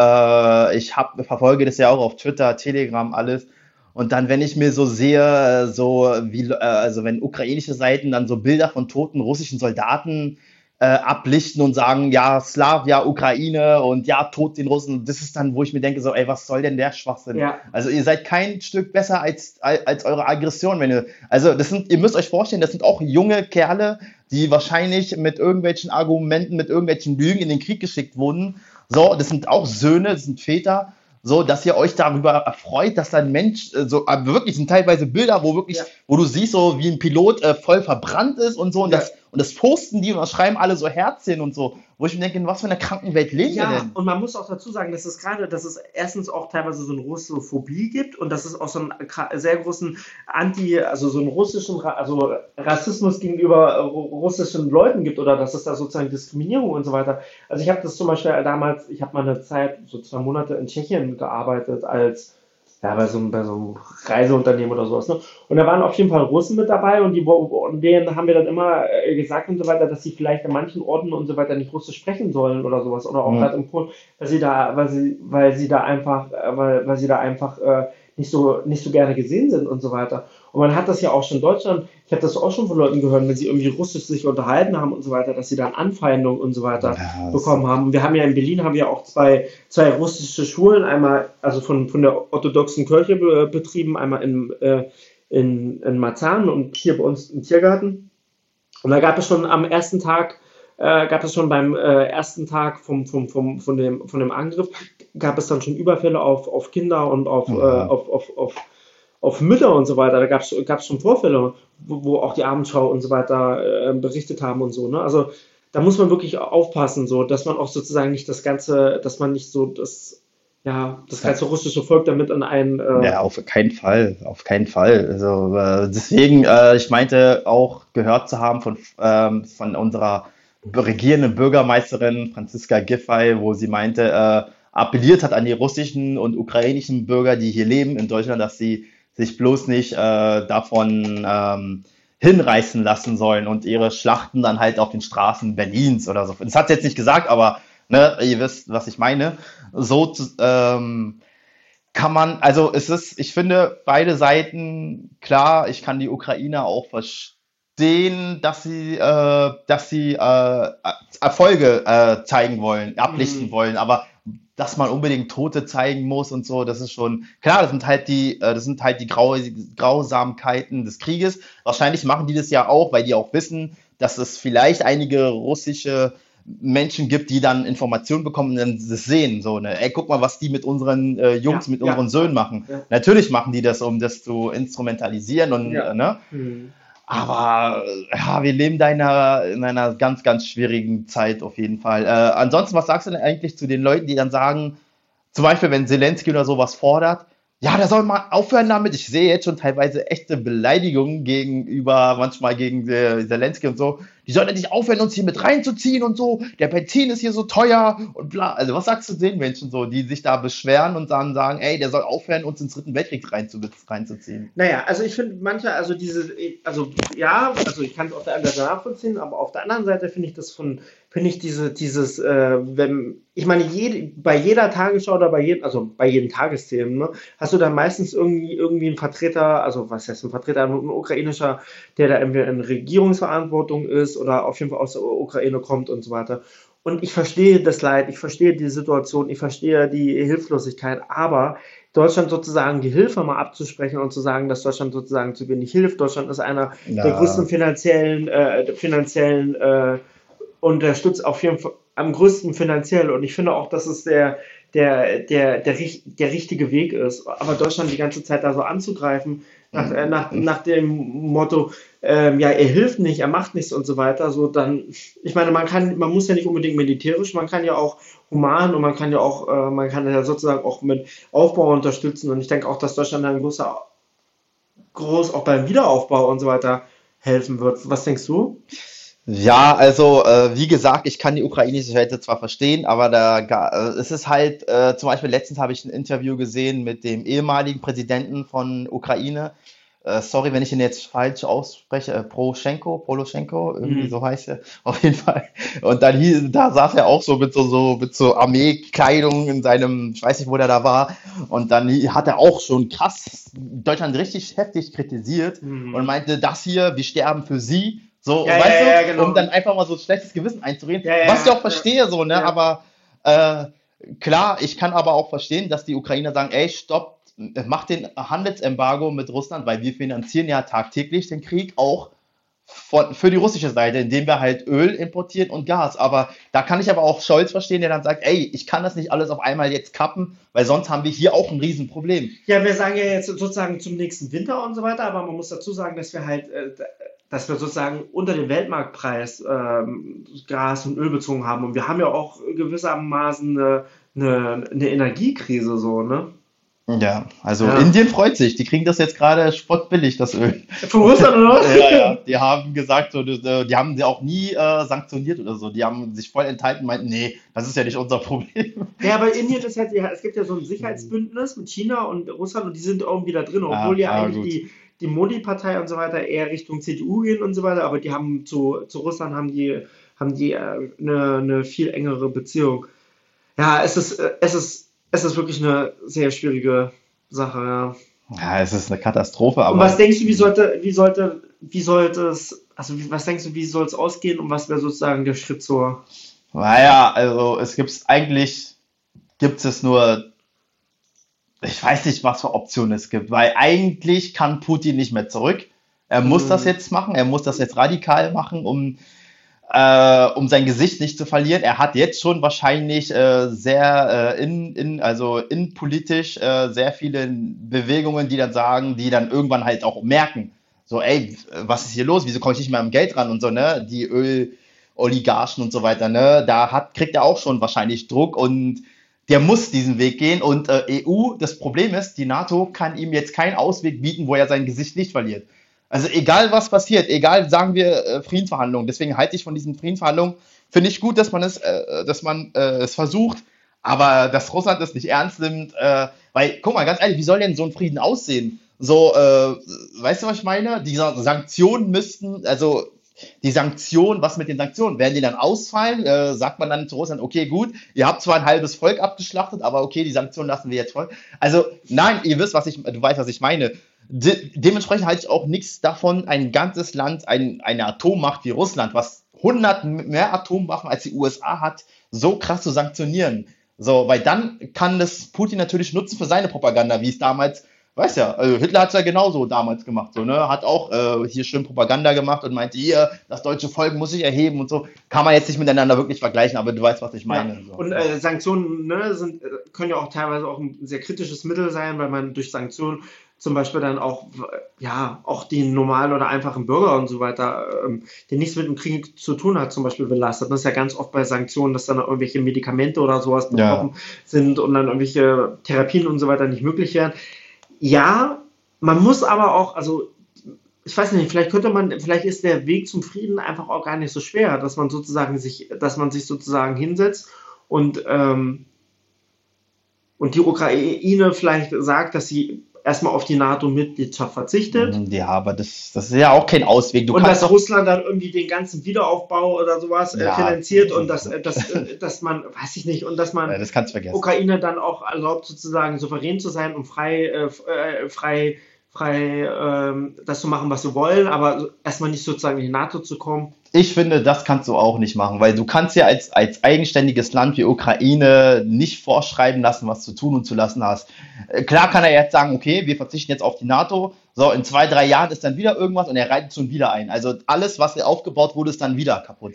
äh, ich hab, verfolge das ja auch auf Twitter, Telegram, alles. Und dann, wenn ich mir so sehe, äh, so wie, äh, also wenn ukrainische Seiten dann so Bilder von toten russischen Soldaten äh, ablichten und sagen, ja, Slav, ja, Ukraine und ja, tot den Russen, das ist dann, wo ich mir denke, so, ey, was soll denn der Schwachsinn? Ja. Also ihr seid kein Stück besser als, als, als eure Aggression, wenn ihr, also das sind, ihr müsst euch vorstellen, das sind auch junge Kerle, die wahrscheinlich mit irgendwelchen Argumenten, mit irgendwelchen Lügen in den Krieg geschickt wurden. So, das sind auch Söhne, das sind Väter. So, dass ihr euch darüber erfreut, dass da ein Mensch, äh, so, aber wirklich sind teilweise Bilder, wo wirklich, Ja. wo du siehst, so wie ein Pilot äh, voll verbrannt ist und so, und Ja. das, und das posten die und das schreiben alle so Herzchen und so, wo ich mir denke, in was für einer kranken Welt leben wir Ja, denn? und man muss auch dazu sagen, dass es gerade, dass es erstens auch teilweise so eine Russophobie gibt und dass es auch so einen sehr großen Anti, also so einen russischen, also Rassismus gegenüber äh, ru- russischen Leuten gibt oder dass es da sozusagen Diskriminierung und so weiter. Also ich habe das zum Beispiel damals, ich habe mal eine Zeit, so zwei Monate in Tschechien gearbeitet als ja, bei so, einem- bei so einem Reiseunternehmen oder sowas. Ne? Und da waren auf jeden Fall Russen mit dabei und die und denen haben wir dann immer äh, gesagt und so weiter, dass sie vielleicht an manchen Orten und so weiter nicht Russisch sprechen sollen oder sowas. Oder auch Mhm. gerade in Polen, weil sie da, weil sie, weil sie da einfach, äh, weil, weil sie da einfach äh, nicht so, nicht so gerne gesehen sind und so weiter. Und man hat das ja auch schon in Deutschland, ich habe das auch schon von Leuten gehört, wenn sie irgendwie Russisch sich unterhalten haben und so weiter, dass sie dann Anfeindungen und so weiter Ja, bekommen haben. Und wir haben ja in Berlin haben wir auch zwei, zwei russische Schulen, einmal also von, von der orthodoxen Kirche be, betrieben, einmal in, äh, in, in Marzahn und hier bei uns im Tiergarten. Und da gab es schon am ersten Tag, äh, gab es schon beim äh, ersten Tag vom, vom, vom, von, dem, von dem Angriff, gab es dann schon Überfälle auf, auf Kinder und auf, Ja. äh, auf, auf, auf, auf Mütter und so weiter. Da gab es schon Vorfälle, wo, wo auch die Abendschau und so weiter äh, berichtet haben und so. Ne? Also da muss man wirklich aufpassen, so, dass man auch sozusagen nicht das Ganze, dass man nicht so das, ja, das ganze russische Volk damit an einen, äh, Ja, auf keinen Fall, auf keinen Fall. Also äh, deswegen, äh, ich meinte auch gehört zu haben von, ähm, von unserer regierenden Bürgermeisterin Franziska Giffey, wo sie meinte, äh, appelliert hat an die russischen und ukrainischen Bürger, die hier leben in Deutschland, dass sie sich bloß nicht äh, davon ähm, hinreißen lassen sollen und ihre Schlachten dann halt auf den Straßen Berlins oder so. Das hat sie jetzt nicht gesagt, aber ne, ihr wisst, was ich meine. So ähm, kann man, also es ist, ich finde, beide Seiten, klar, ich kann die Ukrainer auch verstehen, dass sie, äh, dass sie äh, Erfolge äh, zeigen wollen, ablichten Mhm. wollen, aber dass man unbedingt Tote zeigen muss und so, das ist schon, klar, das sind halt die, äh, das sind halt die Grau Grausamkeiten des Krieges. Wahrscheinlich machen die das ja auch, weil die auch wissen, dass es vielleicht einige russische Menschen gibt, die dann Informationen bekommen und dann das sehen, so, ne, ey, guck mal, was die mit unseren äh, Jungs, Ja, mit ja. unseren Söhnen machen. Ja. Natürlich machen die das, um das zu instrumentalisieren und, Ja. äh, ne, hm. Aber ja, wir leben da in einer, in einer ganz, ganz schwierigen Zeit auf jeden Fall. Äh, ansonsten, was sagst du denn eigentlich zu den Leuten, die dann sagen, zum Beispiel, wenn Zelensky oder sowas fordert, ja, der soll mal aufhören damit. Ich sehe jetzt schon teilweise echte Beleidigungen gegenüber, manchmal gegen äh, Zelensky und so. Die sollen endlich aufhören, uns hier mit reinzuziehen und so. Der Benzin ist hier so teuer und bla. Also, was sagst du den Menschen so, die sich da beschweren und dann sagen, ey, der soll aufhören, uns ins Dritten Weltkrieg reinzu reinzuziehen? Naja, also ich finde manche, also diese, also ja, also ich kann es auf der einen Seite nachvollziehen, aber auf der anderen Seite finde ich das von, finde ich diese, dieses, äh, wenn, ich meine, jede, bei jeder Tagesschau oder bei jedem, also bei jedem Tagesthemen, ne, hast du da meistens irgendwie, irgendwie einen Vertreter, also was heißt ein Vertreter, ein ukrainischer, der da entweder in Regierungsverantwortung ist oder auf jeden Fall aus der Ukraine kommt und so weiter. Und ich verstehe das Leid, ich verstehe die Situation, ich verstehe die Hilflosigkeit, aber Deutschland sozusagen die Hilfe mal abzusprechen und zu sagen, dass Deutschland sozusagen zu wenig hilft. Deutschland ist einer Ja. der größten finanziellen, äh, finanziellen äh, unterstützt auf jeden Fall am größten finanziell. Und ich finde auch, dass es der, der, der, der, der richtige Weg ist. Aber Deutschland die ganze Zeit da so anzugreifen, nach, äh, nach, nach dem Motto, ähm, ja, er hilft nicht, er macht nichts und so weiter, so dann, ich meine, man kann, man muss ja nicht unbedingt militärisch, man kann ja auch human und man kann ja auch, äh, man kann ja sozusagen auch mit Aufbau unterstützen und ich denke auch, dass Deutschland ein großer, groß auch beim Wiederaufbau und so weiter helfen wird. Was denkst du? Ja, also äh, wie gesagt, ich kann die ukrainische Seite zwar verstehen, aber da äh, es ist halt, äh, zum Beispiel letztens habe ich ein Interview gesehen mit dem ehemaligen Präsidenten von Ukraine. Äh, sorry, wenn ich ihn jetzt falsch ausspreche, äh, Poroschenko, Poloschenko, irgendwie Mhm. so heißt er, auf jeden Fall. Und dann hieß, da saß er auch so mit so, so, mit so Armeekleidung in seinem, ich weiß nicht, wo der da war. Und dann hat er auch schon krass Deutschland richtig heftig kritisiert Mhm. und meinte, das hier, wir sterben für sie. So, Ja, weißt ja, du, genau. um dann einfach mal so ein schlechtes Gewissen einzureden, was ich auch verstehe, so, ne, aber äh, klar, ich kann aber auch verstehen, dass die Ukrainer sagen, ey, stopp, mach den Handelsembargo mit Russland, weil wir finanzieren ja tagtäglich den Krieg auch von, für die russische Seite, indem wir halt Öl importieren und Gas. Aber da kann ich aber auch Scholz verstehen, der dann sagt, ey, ich kann das nicht alles auf einmal jetzt kappen, weil sonst haben wir hier auch ein Riesenproblem. Ja, wir sagen ja jetzt sozusagen zum nächsten Winter und so weiter, aber man muss dazu sagen, dass wir halt, äh, dass wir sozusagen unter dem Weltmarktpreis ähm, Gas und Öl bezogen haben. Und wir haben ja auch gewissermaßen eine, eine, eine Energiekrise so, ne? Ja, also ja. Indien freut sich. Die kriegen das jetzt gerade spottbillig, das Öl. Von Russland oder ja, ja. Die haben gesagt, so, die, die haben sie auch nie äh, sanktioniert oder so. Die haben sich voll enthalten und meinten, nee, das ist ja nicht unser Problem. Ja, aber Indien ist halt, ja, es gibt ja so ein Sicherheitsbündnis mit China und Russland und die sind irgendwie da drin, obwohl ja, ja eigentlich die, die Modi-Partei und so weiter eher Richtung CDU gehen und so weiter, aber die haben zu, zu Russland haben die, haben die äh, eine, eine viel engere Beziehung. Ja, es ist, äh, es ist es ist wirklich eine sehr schwierige Sache, ja. Ja, es ist eine Katastrophe, aber. Und was denkst du, wie sollte, wie sollte, wie sollte es, also was denkst du, wie soll es ausgehen und was wäre sozusagen der Schritt zur. Naja, also es gibt eigentlich, gibt es nur, ich weiß nicht, was für Optionen es gibt, weil eigentlich kann Putin nicht mehr zurück. Er muss mhm. das jetzt machen, er muss das jetzt radikal machen, um äh, um sein Gesicht nicht zu verlieren. Er hat jetzt schon wahrscheinlich äh, sehr äh, in, in, also innenpolitisch äh, sehr viele Bewegungen, die dann sagen, die dann irgendwann halt auch merken, so, ey, was ist hier los? Wieso komme ich nicht mehr am Geld ran und so, ne? Die Öloligarchen und so weiter, ne? Da hat, kriegt er auch schon wahrscheinlich Druck und der muss diesen Weg gehen. Und äh, EU, das Problem ist, die NATO kann ihm jetzt keinen Ausweg bieten, wo er sein Gesicht nicht verliert. Also egal was passiert, egal sagen wir äh, Friedensverhandlungen. Deswegen halte ich von diesen Friedensverhandlungen. Finde ich gut, dass man es, äh, dass man äh, es versucht, aber dass Russland es nicht ernst nimmt. Äh, weil, guck mal, ganz ehrlich, wie soll denn so ein Frieden aussehen? So, äh, weißt du, was ich meine? Die Sanktionen müssten, also die Sanktionen, was mit den Sanktionen? Werden die dann ausfallen? Äh, sagt man dann zu Russland, okay, gut, ihr habt zwar ein halbes Volk abgeschlachtet, aber okay, die Sanktionen lassen wir jetzt voll. Also, nein, ihr wisst, was ich, du weißt, was ich meine. De dementsprechend halte ich auch nichts davon, ein ganzes Land, ein, eine Atommacht wie Russland, was 100 mehr Atomwaffen als die USA hat, so krass zu sanktionieren. So, weil dann kann das Putin natürlich nutzen für seine Propaganda, wie es damals, weiß ja, also Hitler hat es ja genauso damals gemacht, so, ne, hat auch äh, hier schön Propaganda gemacht und meinte, hier, das deutsche Volk muss sich erheben und so. Kann man jetzt nicht miteinander wirklich vergleichen, aber du weißt, was ich meine. Ja. So. Und äh, Sanktionen ne, sind, äh, können ja auch teilweise auch ein sehr kritisches Mittel sein, weil man durch Sanktionen zum Beispiel dann auch, ja, auch die normalen oder einfachen Bürger und so weiter, ähm, die nichts mit dem Krieg zu tun hat, zum Beispiel belastet. Das ist ja ganz oft bei Sanktionen, dass dann irgendwelche Medikamente oder sowas betroffen ja. sind und dann irgendwelche Therapien und so weiter nicht möglich wären. Ja, man muss aber auch, also ich weiß nicht, vielleicht könnte man, vielleicht ist der Weg zum Frieden einfach auch gar nicht so schwer, dass man sozusagen sich, dass man sich sozusagen hinsetzt und ähm, und die Ukraine vielleicht sagt, dass sie erstmal auf die NATO-Mitgliedschaft verzichtet. Ja, aber das, das ist ja auch kein Ausweg. Du und dass Russland dann irgendwie den ganzen Wiederaufbau oder sowas äh, ja, finanziert und dass, äh, dass, äh, dass man, weiß ich nicht, und dass man ja, das Ukraine dann auch erlaubt, sozusagen souverän zu sein und frei, äh, frei frei ähm, das zu machen, was sie wollen, aber erstmal nicht sozusagen in die NATO zu kommen. Ich finde, das kannst du auch nicht machen, weil du kannst ja als, als eigenständiges Land wie Ukraine nicht vorschreiben lassen, was zu tun und zu lassen hast. Äh, klar kann er jetzt sagen, okay, wir verzichten jetzt auf die NATO, so in zwei, drei Jahren ist dann wieder irgendwas und er reitet schon wieder ein. Also alles, was aufgebaut wurde, ist dann wieder kaputt.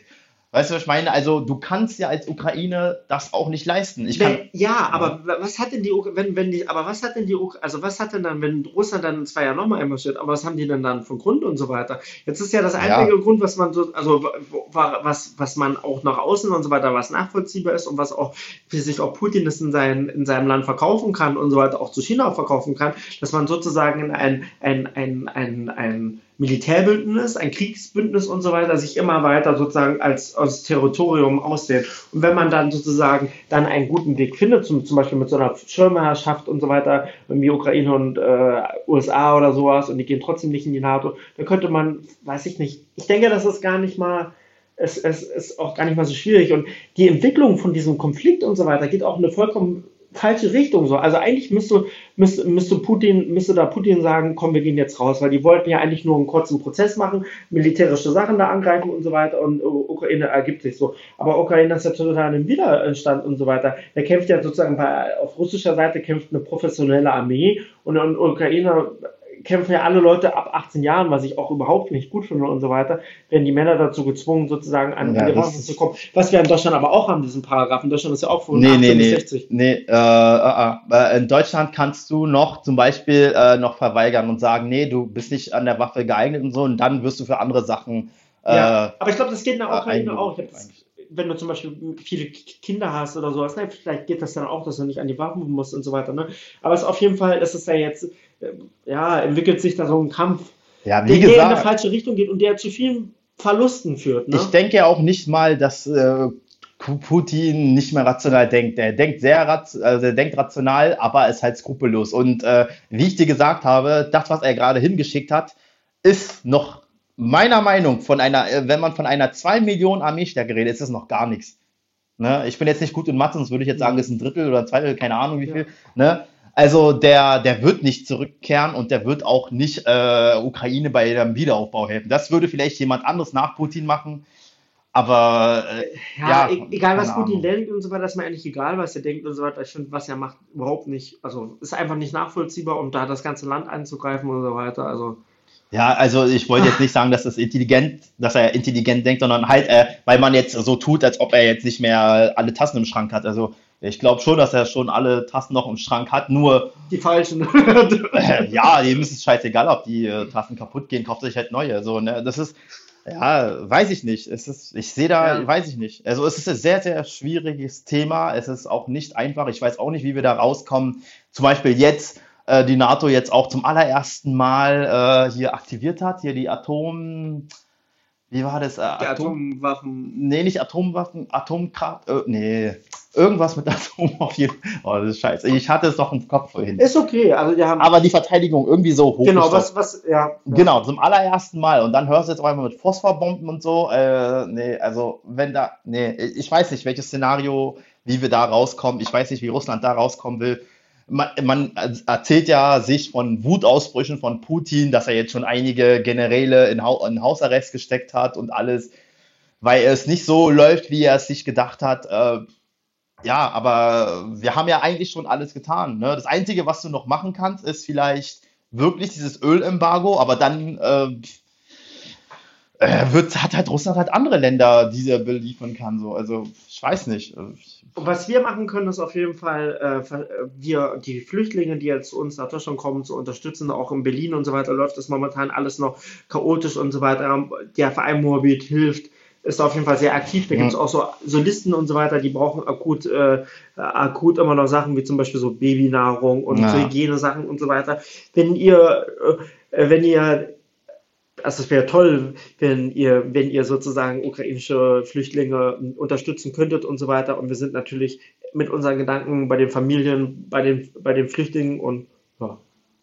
Weißt du, was ich meine? Also du kannst ja als Ukraine das auch nicht leisten. Ich kann, ja, aber ja. was hat denn die wenn wenn die aber was hat denn die also was hat denn dann wenn Russland dann zwei Jahre nochmal einmarschiert, aber was haben die denn dann von Grund und so weiter? Jetzt ist ja das einzige ja. Grund, was man so also was was man auch nach außen und so weiter was nachvollziehbar ist und was auch wie sich auch Putin das in, sein, in seinem Land verkaufen kann und so weiter auch zu China verkaufen kann, dass man sozusagen ein ein ein ein, ein Militärbündnis, ein Kriegsbündnis und so weiter sich immer weiter sozusagen als, als Territorium ausdehnt. Und wenn man dann sozusagen dann einen guten Weg findet, zum, zum Beispiel mit so einer Schirmherrschaft und so weiter, wie Ukraine und äh, USA oder sowas, und die gehen trotzdem nicht in die NATO, dann könnte man, weiß ich nicht, ich denke, das ist gar nicht mal es, es ist auch gar nicht mal so schwierig. Und die Entwicklung von diesem Konflikt und so weiter geht auch eine vollkommen falsche Richtung so. Also eigentlich müsste, müsste, müsste Putin, müsste da Putin sagen, komm, wir gehen jetzt raus, weil die wollten ja eigentlich nur einen kurzen Prozess machen, militärische Sachen da angreifen und so weiter und Ukraine ergibt sich so. Aber Ukraine ist ja total im Widerstand und so weiter. Der kämpft ja sozusagen bei, auf russischer Seite kämpft eine professionelle Armee und, und Ukraine kämpfen ja alle Leute ab 18 Jahren, was ich auch überhaupt nicht gut finde und so weiter, werden die Männer dazu gezwungen, sozusagen an ja, die Waffen zu kommen. Was wir in Deutschland aber auch haben, diesen Paragraph. In Deutschland ist ja auch von nee, 18 nee, bis 60. Nee, äh, äh, äh, in Deutschland kannst du noch zum Beispiel äh, noch verweigern und sagen, nee, du bist nicht an der Waffe geeignet und so, und dann wirst du für andere Sachen. Äh, ja, aber ich glaube, das geht in der Ukraine auch. Habe wenn du zum Beispiel viele Kinder hast oder sowas, ne, vielleicht geht das dann auch, dass du nicht an die Waffen musst und so weiter. Ne? Aber es ist auf jeden Fall, es ist ja jetzt, äh, ja, entwickelt sich da so ein Kampf, Ja, der, wie der in eine gesagt, falsche Richtung geht und der zu vielen Verlusten führt. Ne? ich denke auch nicht mal, dass äh, Pu- Putin nicht mehr rational denkt. Er denkt sehr also er denkt rational, aber ist halt skrupellos. Und äh, wie ich dir gesagt habe, das, was er gerade hingeschickt hat, ist noch meiner Meinung von einer, äh, wenn man von einer 2 Millionen Armeestärke redet, ist es noch gar nichts. Ne? Ich bin jetzt nicht gut in Mathe, sonst würde ich jetzt sagen, es ist ein Drittel oder ein Zweitel, keine Ahnung wie Ja. viel. Ne? Also der, der wird nicht zurückkehren und der wird auch nicht äh, Ukraine bei dem Wiederaufbau helfen. Das würde vielleicht jemand anderes nach Putin machen. Aber äh, Ja, Ja, e- egal was Putin Ahnung. denkt und so weiter, ist mir eigentlich egal, was er denkt und so weiter. Ich finde, was er macht, überhaupt nicht, also ist einfach nicht nachvollziehbar, um da das ganze Land anzugreifen und so weiter. Also, ja, also ich wollte jetzt nicht sagen, dass das intelligent, dass er intelligent denkt, sondern halt, äh, weil man jetzt so tut, als ob er jetzt nicht mehr alle Tassen im Schrank hat. Also ich glaube schon, dass er schon alle Tassen noch im Schrank hat. Nur die falschen. Äh, ja, dem ist es scheißegal, ob die äh, Tassen kaputt gehen, kauft sich halt neue. So, ne? Das ist, ja, weiß ich nicht. Es ist, ich sehe da, Ja. weiß ich nicht. Also es ist ein sehr, sehr schwieriges Thema. Es ist auch nicht einfach. Ich weiß auch nicht, wie wir da rauskommen. Zum Beispiel jetzt, äh, die NATO jetzt auch zum allerersten Mal äh, hier aktiviert hat, hier die Atom, wie war das? Äh, Atom, Atomwaffen. nee, nicht Atomwaffen, Atomkraft, äh, nee, irgendwas mit Atom auf jeden Fall. Oh, das ist scheiße. Ich hatte es doch im Kopf vorhin. Ist okay, also wir haben. Aber die Verteidigung irgendwie so hoch. genau, was, was, ja. Genau, zum allerersten Mal. Und dann hörst du jetzt auch einmal mit Phosphorbomben und so. Äh, nee, also wenn da, nee, ich weiß nicht, welches Szenario, wie wir da rauskommen. Ich weiß nicht, wie Russland da rauskommen will. Man, man erzählt ja sich von Wutausbrüchen von Putin, dass er jetzt schon einige Generäle in, Hau in Hausarrest gesteckt hat und alles, weil es nicht so läuft, wie er es sich gedacht hat. Äh, ja, aber wir haben ja eigentlich schon alles getan. Ne? Das Einzige, was du noch machen kannst, ist vielleicht wirklich dieses Ölembargo, aber dann äh, äh, wird, hat halt Russland halt andere Länder, die er beliefern kann. So. Also ich weiß nicht. Und was wir machen können, ist auf jeden Fall, äh, wir, die Flüchtlinge, die jetzt zu uns nach Deutschland kommen, zu unterstützen. Auch in Berlin und so weiter läuft das momentan alles noch chaotisch und so weiter. Der Verein Moabit hilft, ist auf jeden Fall sehr aktiv. Da Ja. gibt es auch so Solisten und so weiter, die brauchen akut, äh, akut immer noch Sachen wie zum Beispiel so Babynahrung und Ja. so Hygienesachen und so weiter. Wenn ihr, äh, wenn ihr also es wäre toll, wenn ihr, wenn ihr sozusagen ukrainische Flüchtlinge ähm, unterstützen könntet und so weiter. Und wir sind natürlich mit unseren Gedanken bei den Familien, bei den, bei den Flüchtlingen und ja.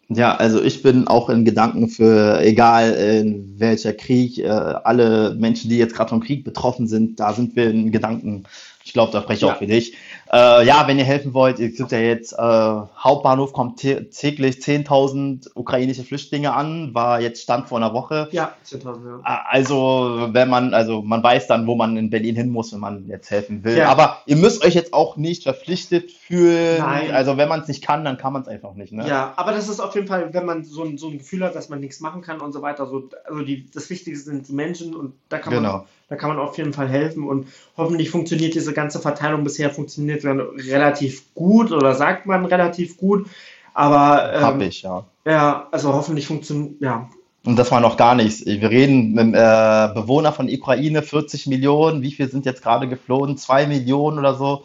Ja, also ich bin auch in Gedanken für, egal in welcher Krieg, äh, alle Menschen, die jetzt gerade vom Krieg betroffen sind, da sind wir in Gedanken. Ich glaube, da spreche ich Ja. auch für dich. Äh, ja, wenn ihr helfen wollt, es gibt ja jetzt, äh, Hauptbahnhof kommt tä- täglich 10.000 ukrainische Flüchtlinge an, war jetzt Stand vor einer Woche. Ja, 10.000, ja. Also, wenn man, also man weiß dann, wo man in Berlin hin muss, wenn man jetzt helfen will. Ja. Aber ihr müsst euch jetzt auch nicht verpflichtet fühlen. Nein. Also, wenn man es nicht kann, dann kann man es einfach nicht. Ne? Ja, aber das ist auf jeden Fall, wenn man so ein, so ein Gefühl hat, dass man nichts machen kann und so weiter. So, also die, das Wichtigste sind die Menschen und da kann man Genau. Da kann man auf jeden Fall helfen und hoffentlich funktioniert diese ganze Verteilung bisher funktioniert dann relativ gut oder sagt man relativ gut. Aber ähm, ich, ja. ja, also hoffentlich funktioniert, ja. Und das war noch gar nichts. Wir reden mit äh, Bewohner von Ukraine, 40 Millionen. Wie viel sind jetzt gerade geflohen? Zwei Millionen oder so.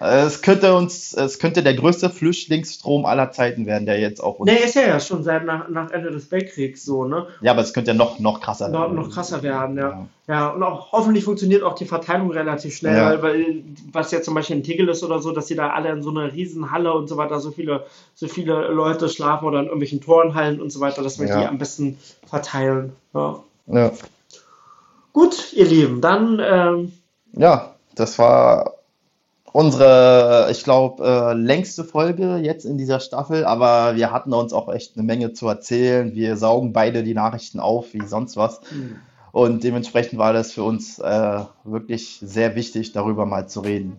Es könnte uns, es könnte der größte Flüchtlingsstrom aller Zeiten werden, der jetzt auch uns. Ne, ist ja, ja schon seit nach, nach Ende des Weltkriegs so, ne? Ja, aber es könnte ja noch, noch krasser Noch, werden. noch krasser werden, ja. Ja. Ja, und auch hoffentlich funktioniert auch die Verteilung relativ schnell, Ja. weil, was jetzt zum Beispiel in Tegel ist oder so, dass sie da alle in so einer riesen Halle und so weiter, so viele, so viele Leute schlafen oder in irgendwelchen Turnhallen und so weiter, dass wir Ja. die am besten verteilen. Ja. Ja. Gut, ihr Lieben, dann ähm, Ja, das war unsere, ich glaube, äh, längste Folge jetzt in dieser Staffel, aber wir hatten uns auch echt eine Menge zu erzählen. Wir saugen beide die Nachrichten auf, wie sonst was. Und dementsprechend war das für uns äh, wirklich sehr wichtig, darüber mal zu reden.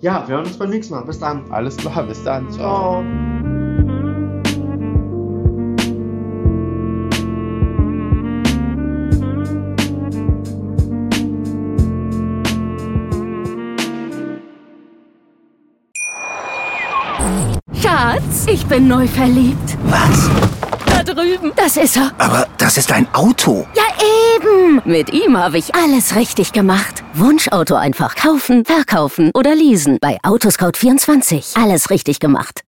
ja, wir hören uns beim nächsten Mal. Bis dann. Alles klar, bis dann. Ciao. Ciao. Ich bin neu verliebt. Was? da drüben. Das ist er. Aber das ist ein Auto. Ja, eben. Mit ihm habe ich alles richtig gemacht. Wunschauto einfach kaufen, verkaufen oder leasen. Bei Autoscout24. Alles richtig gemacht.